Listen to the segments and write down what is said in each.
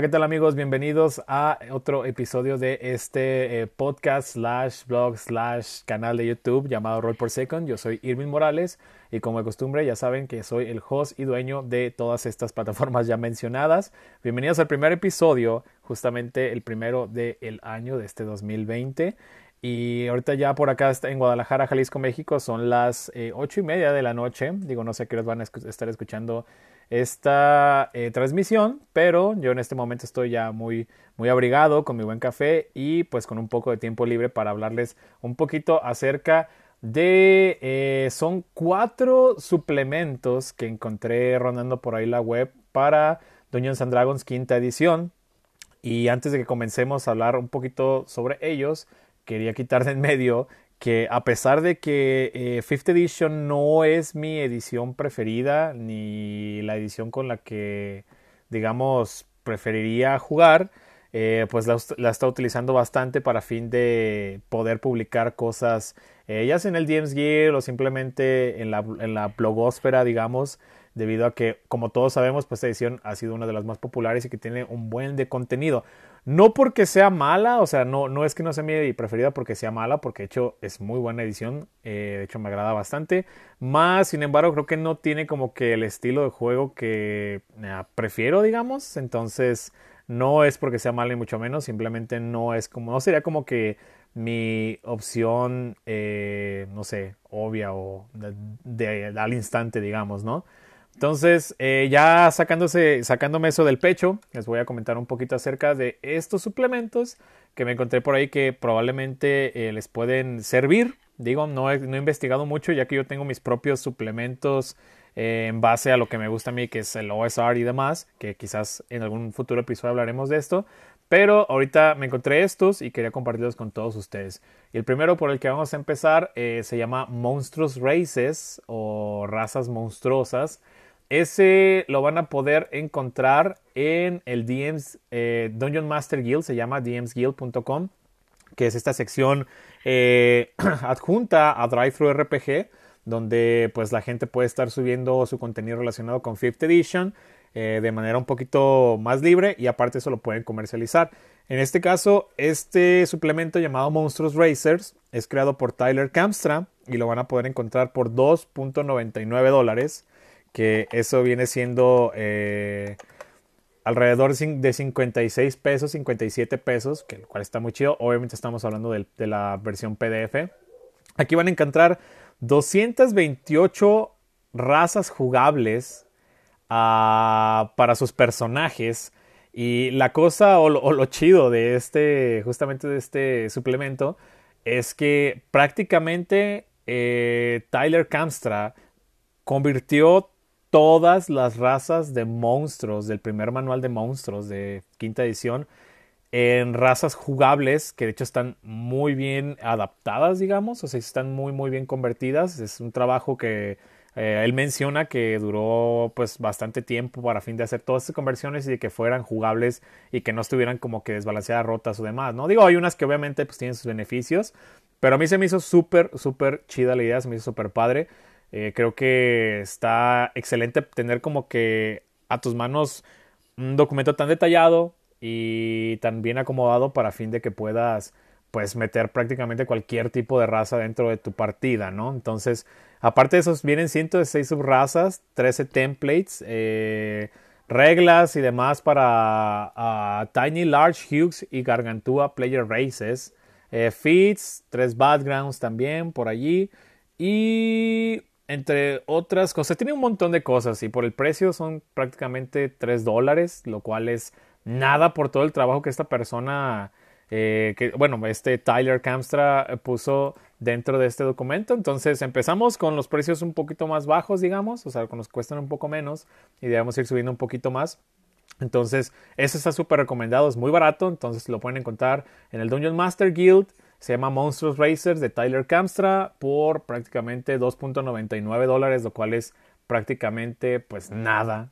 Hola, ¿qué tal amigos? Bienvenidos a otro episodio de este eh, podcast slash blog slash canal de YouTube llamado Roll por Second. Yo soy Irving Morales y como de costumbre ya saben que soy el host y dueño de todas estas plataformas ya mencionadas. Bienvenidos al primer episodio, justamente el primero del año de este 2020. Y ahorita ya por acá en Guadalajara, Jalisco, México, son las eh, ocho y media de la noche. Digo, no sé qué les van a estar escuchando esta eh, transmisión, pero yo en este momento estoy ya muy, muy abrigado con mi buen café y pues con un poco de tiempo libre para hablarles un poquito acerca de... Eh, son cuatro suplementos que encontré rondando por ahí la web para Dungeons and Dragons quinta edición. Y antes de que comencemos a hablar un poquito sobre ellos, quería quitar de en medio que a pesar de que eh, Fifth Edition no es mi edición preferida, ni la edición con la que, digamos, preferiría jugar, eh, pues la, está utilizando bastante para fin de poder publicar cosas, eh, ya sea en el DMs Gear o simplemente en la, en la blogósfera, digamos, debido a que, como todos sabemos, pues esta edición ha sido una de las más populares y que tiene un buen de contenido. No porque sea mala, o sea, no, no es que no sea mi preferida porque sea mala, porque de hecho es muy buena edición, eh, de hecho me agrada bastante. Más, sin embargo, creo que no tiene como que el estilo de juego que eh, prefiero, digamos. Entonces, no es porque sea mala ni mucho menos, simplemente no es como, no sería como que mi opción, eh, no sé, obvia o de, al instante, digamos, ¿no? Entonces, eh, ya sacándose, sacándome eso del pecho, les voy a comentar un poquito acerca de estos suplementos que me encontré por ahí que probablemente eh, les pueden servir. Digo, no he, no he, investigado mucho ya que yo tengo mis propios suplementos eh, en base a lo que me gusta a mí, que es el OSR y demás, que quizás en algún futuro episodio hablaremos de esto. Pero ahorita me encontré estos y quería compartirlos con todos ustedes. Y el primero por el que vamos a empezar se llama Monstrous Races o razas monstruosas. Ese lo van a poder encontrar en el DMs eh, Dungeon Master Guild, se llama dmsguild.com, que es esta sección eh, adjunta a DriveThru RPG, donde pues la gente puede estar subiendo su contenido relacionado con Fifth Edition eh, de manera un poquito más libre y aparte eso lo pueden comercializar. En este caso, este suplemento llamado Monstrous Racers es creado por Tyler Kamstra y lo van a poder encontrar por 2.99 dólares que eso viene siendo eh, alrededor de 56 pesos, 57 pesos, que el cual está muy chido. Obviamente estamos hablando de, la versión PDF. Aquí van a encontrar 228 razas jugables ah, para sus personajes. Y la cosa o lo, chido de este, justamente de este suplemento, es que prácticamente eh, Tyler Kamstra convirtió todas las razas de monstruos del primer manual de monstruos de quinta edición en razas jugables que de hecho están muy bien adaptadas, digamos, o sea, están muy muy bien convertidas. Es un trabajo que eh, él menciona que duró pues bastante tiempo para fin de hacer todas estas conversiones y de que fueran jugables y que no estuvieran como que desbalanceadas, rotas o demás, ¿no? Digo, hay unas que obviamente pues tienen sus beneficios, pero a mí se me hizo súper, súper chida la idea, se me hizo súper padre. Eh, creo que está excelente tener como que a tus manos un documento tan detallado y tan bien acomodado para fin de que puedas pues meter prácticamente cualquier tipo de raza dentro de tu partida, ¿no? Entonces, aparte de esos, vienen 106 subrazas, 13 templates, eh, reglas y demás para Tiny, Large, Hughes y Gargantua Player Races, eh, feeds, tres backgrounds también por allí y entre otras cosas, tiene un montón de cosas y por el precio son prácticamente 3 dólares, lo cual es nada por todo el trabajo que esta persona, eh, que, bueno, este Tyler Kamstra eh, puso dentro de este documento. Entonces empezamos con los precios un poquito más bajos, digamos, o sea, que nos cuestan un poco menos y debemos ir subiendo un poquito más. Entonces, ese está súper recomendado, es muy barato, entonces lo pueden encontrar en el Dungeon Master Guild. Se llama Monstrous Racers de Tyler Kamstra por prácticamente 2.99 dólares, lo cual es prácticamente pues nada,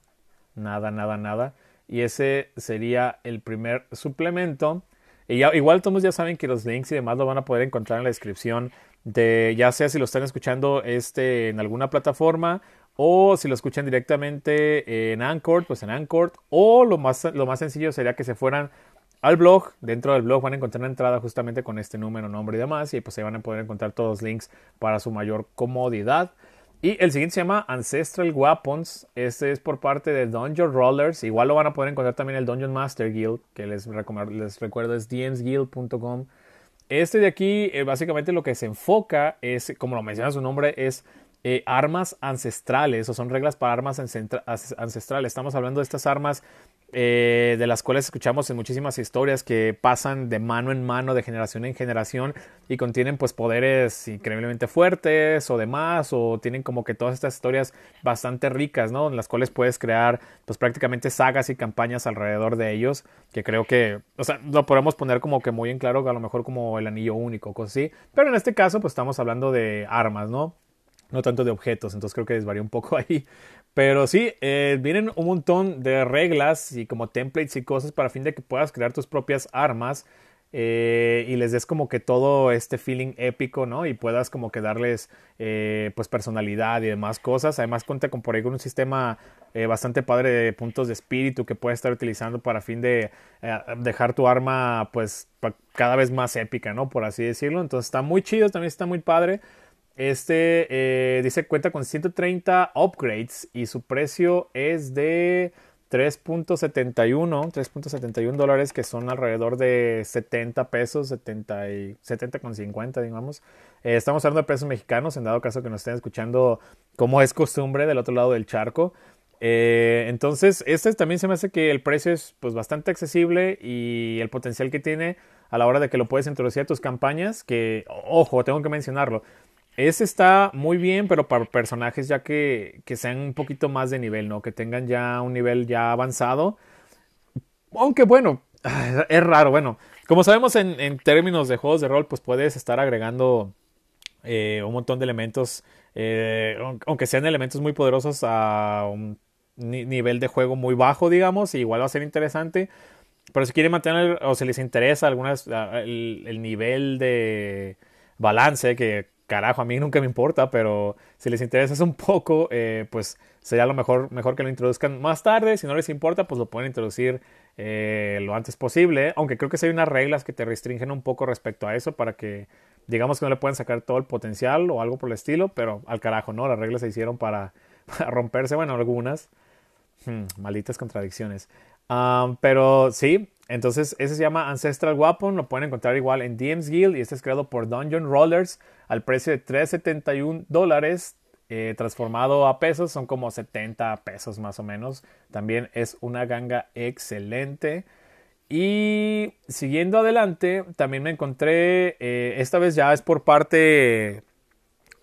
nada, nada, nada. Y ese sería el primer suplemento. Y igual todos ya saben que los links y demás lo van a poder encontrar en la descripción de ya sea si lo están escuchando este en alguna plataforma O si lo escuchan directamente en Anchor, pues en Anchor. O lo más, lo más sencillo sería que se fueran al blog. Dentro del blog van a encontrar una entrada justamente con este número, nombre y demás. Y pues ahí van a poder encontrar todos los links para su mayor comodidad. Y el siguiente se llama Ancestral Weapons. Este es por parte de Dungeon Rollers. Igual lo van a poder encontrar también en el Dungeon Master Guild, que les, les recuerdo es dmsguild.com. Este de aquí, eh, básicamente lo que se enfoca es, como lo menciona su nombre, es eh, armas ancestrales o son reglas para armas ancestrales. Estamos hablando de estas armas eh, de las cuales escuchamos en muchísimas historias que pasan de mano en mano, de generación en generación y contienen pues poderes increíblemente fuertes o demás o tienen como que todas estas historias bastante ricas, ¿no? En las cuales puedes crear pues prácticamente sagas y campañas alrededor de ellos que creo que, o sea, lo podemos poner como que muy en claro a lo mejor como el anillo único, cosas así, pero en este caso pues estamos hablando de armas, ¿no? No tanto de objetos, entonces creo que desvaría un poco ahí. Pero sí, eh, vienen un montón de reglas y como templates y cosas para fin de que puedas crear tus propias armas eh, y les des como que todo este feeling épico, ¿no? Y puedas como que darles eh, pues personalidad y demás cosas. Además cuenta con por ahí con un sistema bastante padre de puntos de espíritu que puedes estar utilizando para fin de dejar tu arma pues cada vez más épica, ¿no? Por así decirlo. Entonces está muy chido, también está muy padre. Este eh, dice cuenta con 130 upgrades y su precio es de 3.71, 3.71 dólares que son alrededor de 70 pesos, 70 y 70 con 50 digamos. Eh, estamos hablando de pesos mexicanos en dado caso que nos estén escuchando como es costumbre del otro lado del charco. Eh, entonces, este también se me hace que el precio es pues bastante accesible y el potencial que tiene a la hora de que lo puedes introducir a tus campañas, que, ojo, tengo que mencionarlo, ese está muy bien, pero para personajes ya que, que, sean un poquito más de nivel, ¿no? Que tengan ya un nivel ya avanzado. Aunque bueno, es raro. Bueno, como sabemos en, en términos de juegos de rol, pues puedes estar agregando eh, un montón de elementos, eh, aunque sean elementos muy poderosos a un nivel de juego muy bajo, digamos, igual va a ser interesante. Pero si quieren mantener o si les interesa algunas, el, el nivel de balance que carajo, a mí nunca me importa, pero si les interesa un poco, eh, pues sería lo mejor, mejor que lo introduzcan más tarde. Si no les importa, pues lo pueden introducir eh, lo antes posible. Aunque creo que hay unas reglas que te restringen un poco respecto a eso para que, digamos que no le pueden sacar todo el potencial o algo por el estilo, pero al carajo, ¿no? Las reglas se hicieron para, romperse, bueno, algunas. Hmm, malditas contradicciones. Pero sí, entonces ese se llama Ancestral Weapon, lo pueden encontrar igual en DM's Guild y este es creado por Dungeon Rollers al precio de 3.71 dólares. Eh, transformado a pesos son como 70 pesos más o menos. También es una ganga excelente. Y siguiendo adelante, también me encontré, eh, esta vez ya es por parte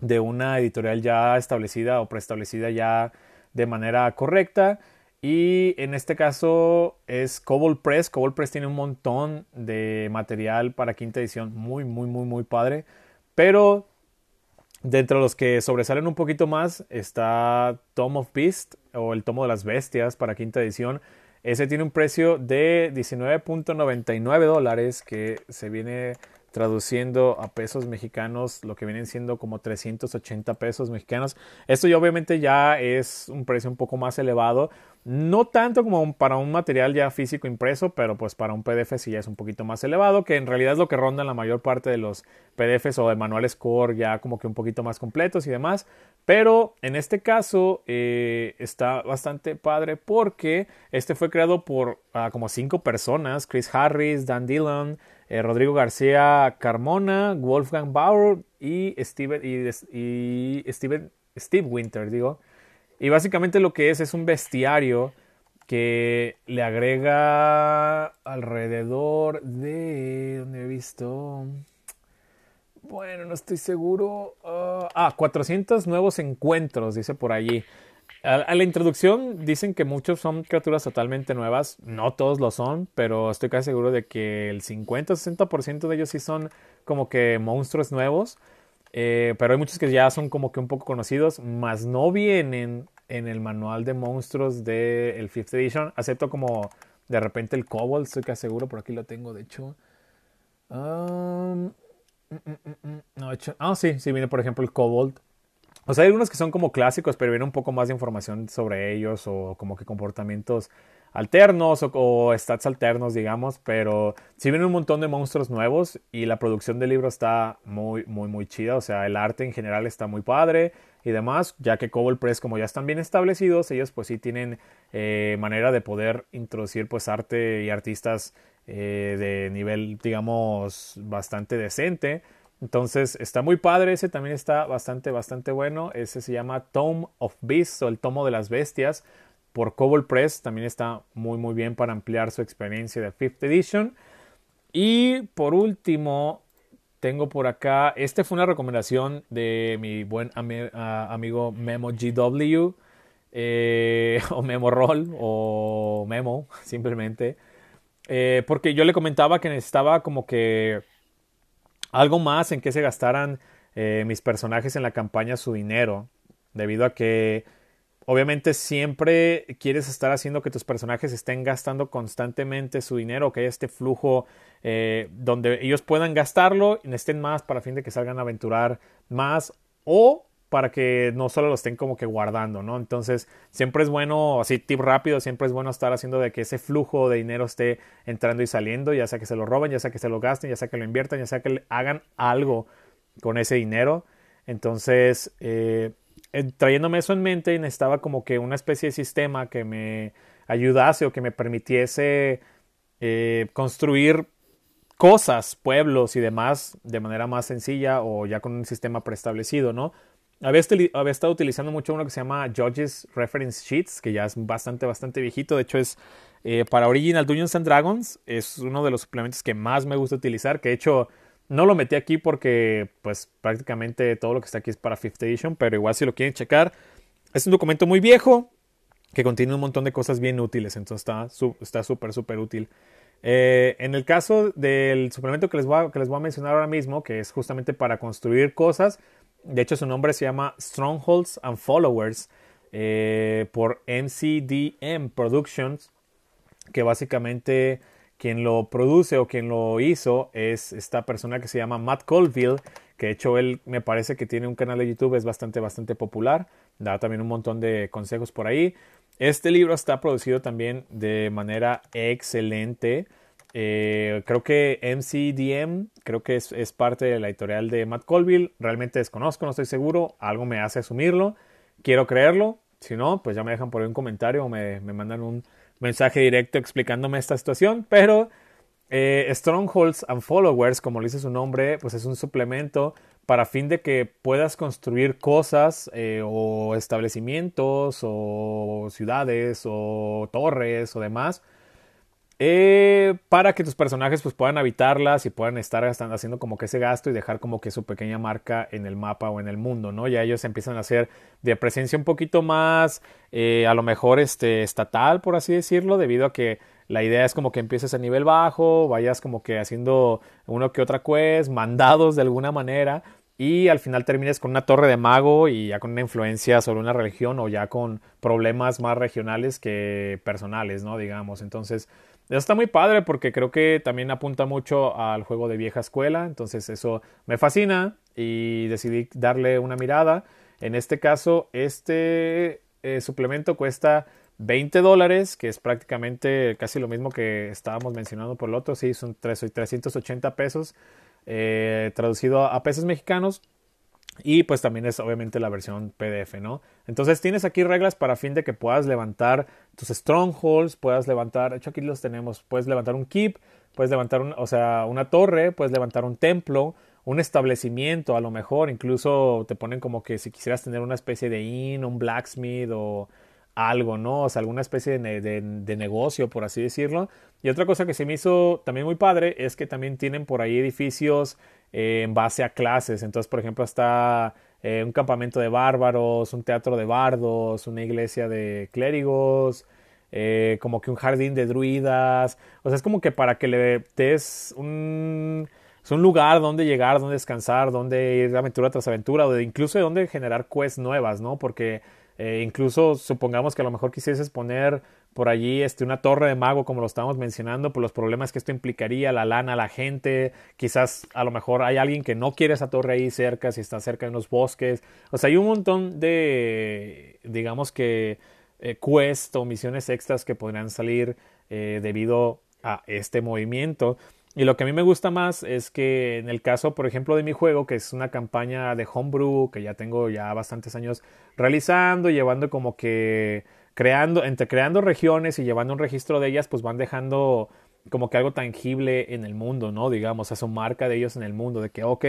de una editorial ya establecida o preestablecida ya de manera correcta. Y en este caso es Cobalt Press. Cobalt Press tiene un montón de material para quinta edición. Muy, muy, muy, muy padre. Pero dentro de los que sobresalen un poquito más está Tom of Beast o el Tomo de las Bestias para quinta edición. Ese tiene un precio de 19.99 dólares que se viene traduciendo a pesos mexicanos lo que vienen siendo como 380 pesos mexicanos. Esto ya obviamente ya es un precio un poco más elevado, no tanto como para un material ya físico impreso, pero pues para un PDF sí ya es un poquito más elevado, que en realidad es lo que ronda la mayor parte de los PDFs o de manuales core ya como que un poquito más completos y demás. Pero en este caso eh, está bastante padre porque este fue creado por ah, como cinco personas, Chris Harris, Dan Dillon, eh, Rodrigo García Carmona, Wolfgang Bauer y Steven, y, Steven, Steve Winter, digo. Y básicamente lo que es es un bestiario que le agrega alrededor de... ¿Dónde he visto? Bueno, no estoy seguro. ah, ah 400 nuevos encuentros, dice por allí. A, la introducción dicen que muchos son criaturas totalmente nuevas, no todos lo son, pero estoy casi seguro de que el 50 o 60% de ellos sí son como que monstruos nuevos, eh, pero hay muchos que ya son como que un poco conocidos, más no vienen en el manual de monstruos del el 5th Edition, acepto como de repente el Kobold, estoy casi seguro, por aquí lo tengo de hecho. Mm, mm, mm, no, hecho, ah, sí, sí viene por ejemplo el Kobold O sea, hay algunos que son como clásicos, pero viene un poco más de información sobre ellos o como que comportamientos alternos o, stats alternos, digamos, pero sí viene un montón de monstruos nuevos y la producción del libro está muy, muy, muy chida, o sea, el arte en general está muy padre y demás, ya que Cobalt Press, como ya están bien establecidos, ellos pues sí tienen eh, manera de poder introducir pues arte y artistas eh, de nivel, digamos, bastante decente. Entonces está muy padre, ese también está bastante, bastante bueno. Ese se llama Tome of Beasts o el Tomo de las Bestias por Cobalt Press. También está muy, muy bien para ampliar su experiencia de Fifth Edition. Y por último, tengo por acá, este fue una recomendación de mi buen amigo Memo GW, eh, o Memo Roll, o Memo, simplemente. Eh, porque yo le comentaba que necesitaba como que algo más en que se gastaran eh, mis personajes en la campaña su dinero, debido a que obviamente siempre quieres estar haciendo que tus personajes estén gastando constantemente su dinero, que haya este flujo eh, donde ellos puedan gastarlo y necesiten más para fin de que salgan a aventurar más o para que no solo lo estén como que guardando, ¿no? Entonces, siempre es bueno, así tip rápido, siempre es bueno estar haciendo de que ese flujo de dinero esté entrando y saliendo, ya sea que se lo roben, ya sea que se lo gasten, ya sea que lo inviertan, ya sea que hagan algo con ese dinero. Entonces, eh, trayéndome eso en mente, necesitaba como que una especie de sistema que me ayudase o que me permitiese eh, construir cosas, pueblos y demás de manera más sencilla o ya con un sistema preestablecido, ¿no? Había, estado utilizando mucho uno que se llama Judges Reference Sheets, que ya es bastante, bastante viejito. De hecho, es eh, para Original Dungeons and Dragons. Es uno de los suplementos que más me gusta utilizar. Que de hecho, no lo metí aquí porque, pues, prácticamente todo lo que está aquí es para Fifth Edition. Pero igual, si lo quieren checar, es un documento muy viejo que contiene un montón de cosas bien útiles. Entonces, está súper, súper útil. Eh, en el caso del suplemento que les, voy que les voy a mencionar ahora mismo, que es justamente para construir cosas de hecho, su nombre se llama Strongholds and Followers eh, por MCDM Productions, que básicamente quien lo produce o quien lo hizo es esta persona que se llama Matt Colville, que de hecho él me parece que tiene un canal de YouTube, es bastante, bastante popular, da también un montón de consejos por ahí. Este libro está producido también de manera excelente. Eh, creo que MCDM, creo que es, parte de la editorial de Matt Colville. Realmente desconozco, no estoy seguro. Algo me hace asumirlo. Quiero creerlo. Si no, pues ya me dejan por ahí un comentario o me, mandan un mensaje directo explicándome esta situación. Pero eh, Strongholds and Followers, como le dice su nombre, pues es un suplemento para fin de que puedas construir cosas eh, o establecimientos o ciudades o torres o demás eh, para que tus personajes pues, puedan habitarlas y puedan estar haciendo como que ese gasto y dejar como que su pequeña marca en el mapa o en el mundo, ¿no? Ya ellos empiezan a hacer de presencia un poquito más, eh, a lo mejor este, estatal, por así decirlo, debido a que la idea es como que empieces a nivel bajo, vayas como que haciendo uno que otra quest, mandados de alguna manera, y al final termines con una torre de mago y ya con una influencia sobre una religión o ya con problemas más regionales que personales, ¿no? Digamos, entonces eso está muy padre porque creo que también apunta mucho al juego de vieja escuela, entonces eso me fascina y decidí darle una mirada. En este caso, este eh, suplemento cuesta 20 dólares, que es prácticamente casi lo mismo que estábamos mencionando por el otro, sí, son 380 pesos, eh, traducido a pesos mexicanos. Y pues también es obviamente la versión PDF, ¿no? Entonces tienes aquí reglas para fin de que puedas levantar tus strongholds, puedas levantar, de hecho aquí los tenemos, puedes levantar un keep, puedes levantar un, o sea, una torre, puedes levantar un templo, un establecimiento a lo mejor, incluso te ponen como que si quisieras tener una especie de inn, un blacksmith o algo, ¿no? O sea, alguna especie de, de, negocio, por así decirlo. Y otra cosa que se me hizo también muy padre es que también tienen por ahí edificios eh, en base a clases. Entonces, por ejemplo, está eh, un campamento de bárbaros, un teatro de bardos, una iglesia de clérigos, eh, como que un jardín de druidas. O sea, es como que para que le des un, es un lugar donde llegar, donde descansar, donde ir de aventura tras aventura, o incluso de donde generar quests nuevas, ¿no? Porque incluso supongamos que a lo mejor quisieses poner por allí este, una torre de mago, como lo estábamos mencionando, por los problemas que esto implicaría, la lana, la gente, quizás a lo mejor hay alguien que no quiere esa torre ahí cerca, si está cerca de unos bosques, o sea, hay un montón de, digamos que, eh, quests o misiones extras que podrían salir eh, debido a este movimiento. Y lo que a mí me gusta más es que en el caso, por ejemplo, de mi juego, que es una campaña de homebrew que ya tengo ya bastantes años realizando, llevando como que creando, entre creando regiones y llevando un registro de ellas, pues van dejando como que algo tangible en el mundo, ¿no? Digamos, a su marca de ellos en el mundo, de que, ok,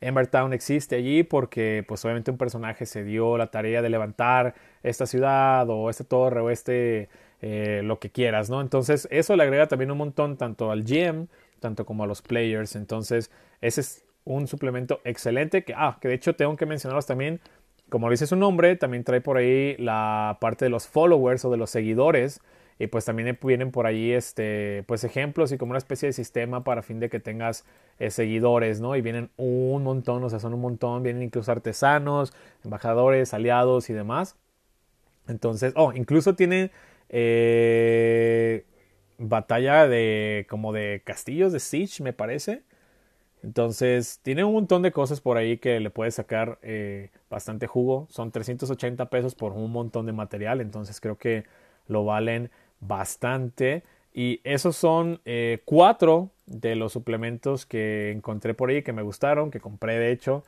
Embertown existe allí porque, pues obviamente un personaje se dio la tarea de levantar esta ciudad o esta torre o este, eh, lo que quieras, ¿no? Entonces, eso le agrega también un montón tanto al GM, tanto como a los players. Entonces, ese es un suplemento excelente que, ah, que de hecho tengo que mencionarlos también como dice su nombre, también trae por ahí la parte de los followers o de los seguidores. Y pues también vienen por ahí este, pues ejemplos y como una especie de sistema para fin de que tengas eh, seguidores, ¿no? Y vienen un montón, o sea, son un montón, vienen incluso artesanos, embajadores, aliados y demás. Entonces, oh, incluso tiene eh, batalla de como de castillos de Siege, me parece. Entonces, tiene un montón de cosas por ahí que le puedes sacar eh, bastante jugo. Son 380 pesos por un montón de material, entonces creo que lo valen bastante. Y esos son eh, cuatro de los suplementos que encontré por ahí que me gustaron, que compré de hecho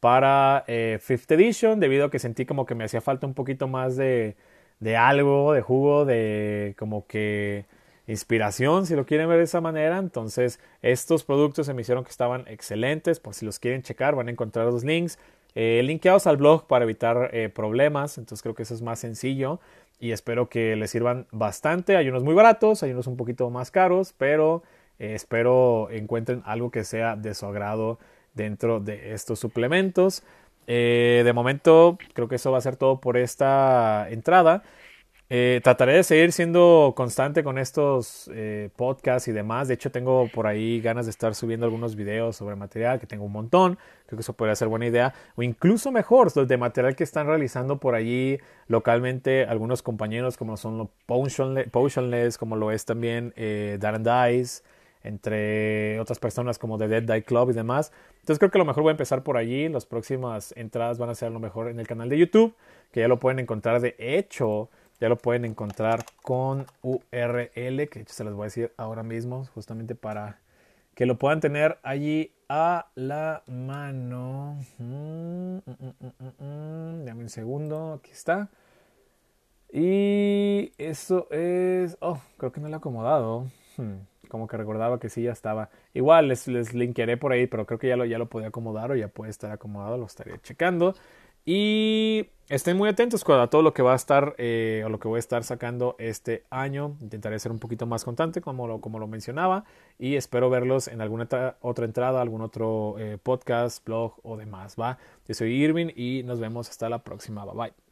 para eh, Fifth Edition, debido a que sentí como que me hacía falta un poquito más de, de algo, de jugo, de como que inspiración, si lo quieren ver de esa manera. Entonces, estos productos se me hicieron que estaban excelentes. Por si los quieren checar, van a encontrar los links eh, linkeados al blog para evitar eh, problemas. Entonces, creo que eso es más sencillo y espero que les sirvan bastante. Hay unos muy baratos, hay unos un poquito más caros, pero eh, espero encuentren algo que sea de su agrado dentro de estos suplementos. de momento, creo que eso va a ser todo por esta entrada. Eh, trataré de seguir siendo constante con estos eh, podcasts y demás. De hecho, tengo por ahí ganas de estar subiendo algunos videos sobre material, que tengo un montón. Creo que eso podría ser buena idea. O incluso mejor, los de material que están realizando por allí localmente algunos compañeros, como son los Potionless, como lo es también eh, Darren Dice, entre otras personas como The Dead Die Club y demás. Entonces creo que lo mejor voy a empezar por allí. Las próximas entradas van a ser lo mejor en el canal de YouTube, que ya lo pueden encontrar de hecho ya lo pueden encontrar con URL, que se les voy a decir ahora mismo, justamente para que lo puedan tener allí a la mano. Mm, mm, mm, Dame un segundo, aquí está. Y eso es... Oh, creo que no lo he acomodado. Hmm, como que recordaba que sí, ya estaba. Igual les, les linkearé por ahí, pero creo que ya lo, ya lo podía acomodar o ya puede estar acomodado, lo estaría checando. Y estén muy atentos a todo lo que va a estar eh, o lo que voy a estar sacando este año. Intentaré ser un poquito más constante como lo, como lo mencionaba y espero verlos en alguna otra entrada, algún otro eh, podcast, blog o demás. ¿va? Yo soy Irving y nos vemos hasta la próxima. Bye bye.